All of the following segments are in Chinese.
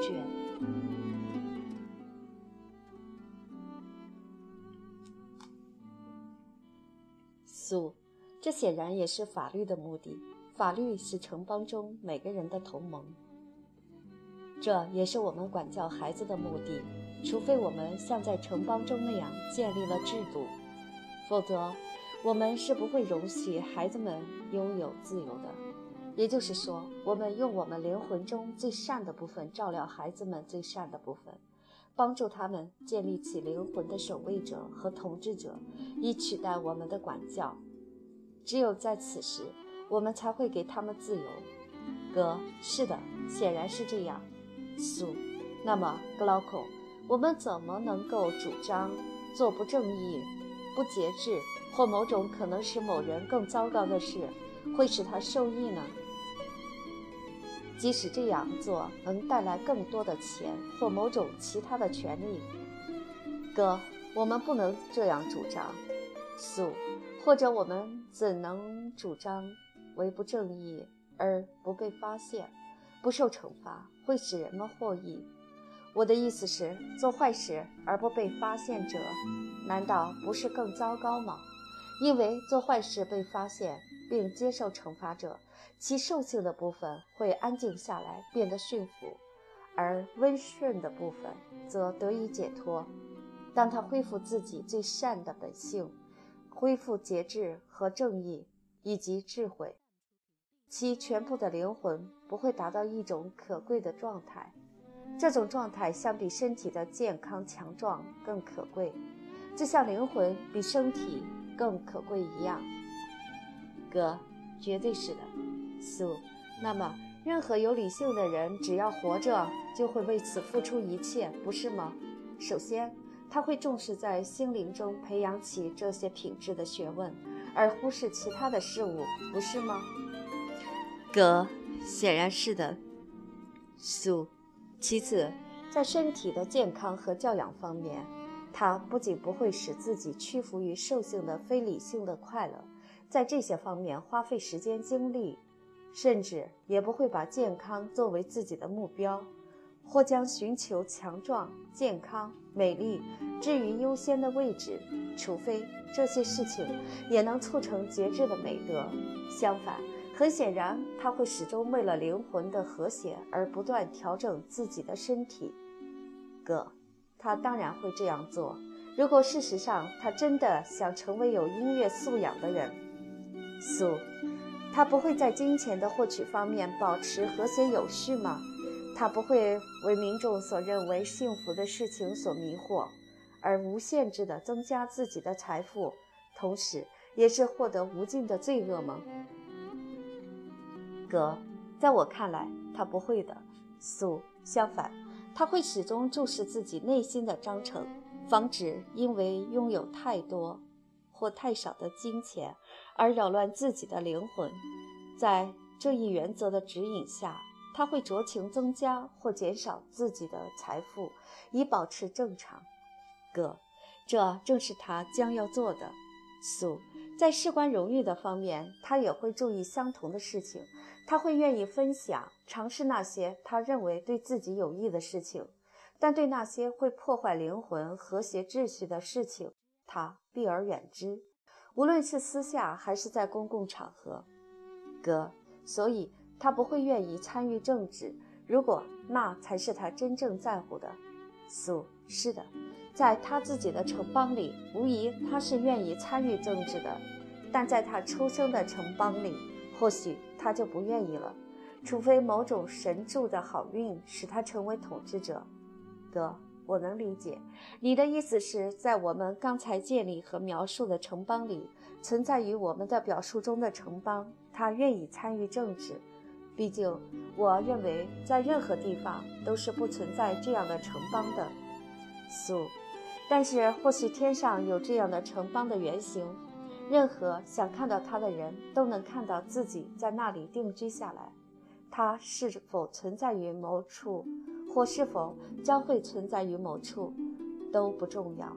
卷素这显然也是法律的目的法律是城邦中每个人的同盟。这也是我们管教孩子的目的除非我们像在城邦中那样建立了制度否则我们是不会容许孩子们拥有自由的。也就是说，我们用我们灵魂中最善的部分照料孩子们最善的部分，帮助他们建立起灵魂的守卫者和统治者，以取代我们的管教。只有在此时，我们才会给他们自由。哥，是的，显然是这样。苏，那么格劳孔，我们怎么能够主张做不正义、不节制或某种可能使某人更糟糕的事，会使他受益呢？即使这样做能带来更多的钱或某种其他的权利，哥，我们不能这样主张。素，或者我们怎能主张为不正义而不被发现、不受惩罚会使人们获益？我的意思是，做坏事而不被发现者，难道不是更糟糕吗？因为做坏事被发现并接受惩罚者。其兽性的部分会安静下来，变得驯服，而温顺的部分则得以解脱。当他恢复自己最善的本性，恢复节制和正义以及智慧，其全部的灵魂不会达到一种可贵的状态。这种状态相比身体的健康强壮更可贵，就像灵魂比身体更可贵一样。哥，绝对是的。苏，那么任何有理性的人，只要活着，就会为此付出一切，不是吗？首先，他会重视在心灵中培养起这些品质的学问，而忽视其他的事物，不是吗？哥，显然是的。苏，其次，在身体的健康和教养方面，他不仅不会使自己屈服于兽性的非理性的快乐，在这些方面花费时间精力。甚至也不会把健康作为自己的目标，或将寻求强壮、健康、美丽置于优先的位置，除非这些事情也能促成节制的美德。相反，很显然，他会始终为了灵魂的和谐而不断调整自己的身体。哥，他当然会这样做。如果事实上他真的想成为有音乐素养的人，苏。他不会在金钱的获取方面保持和谐有序吗？他不会为民众所认为幸福的事情所迷惑，而无限制地增加自己的财富，同时也是获得无尽的罪恶吗？哥，在我看来，他不会的。苏，相反，他会始终注视自己内心的章程，防止因为拥有太多。或太少的金钱而扰乱自己的灵魂，在这一原则的指引下，他会酌情增加或减少自己的财富，以保持正常。哥，这正是他将要做的。苏，在事关荣誉的方面，他也会注意相同的事情。他会愿意分享、尝试那些他认为对自己有益的事情，但对那些会破坏灵魂和谐秩序的事情。他避而远之，无论是私下还是在公共场合。哥，所以他不会愿意参与政治，如果那才是他真正在乎的。苏，是的，在他自己的城邦里，无疑他是愿意参与政治的，但在他出生的城邦里，或许他就不愿意了，除非某种神助的好运使他成为统治者。哥。我能理解你的意思是在我们刚才建立和描述的城邦里，存在于我们的表述中的城邦，他愿意参与政治。毕竟，我认为在任何地方都是不存在这样的城邦的。苏，但是或许天上有这样的城邦的原型，任何想看到他的人都能看到自己在那里定居下来。他是否存在于某处？或是否将会存在于某处，都不重要。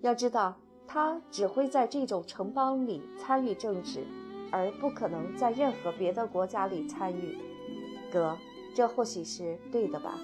要知道，他只会在这种城邦里参与政治，而不可能在任何别的国家里参与。哥，这或许是对的吧？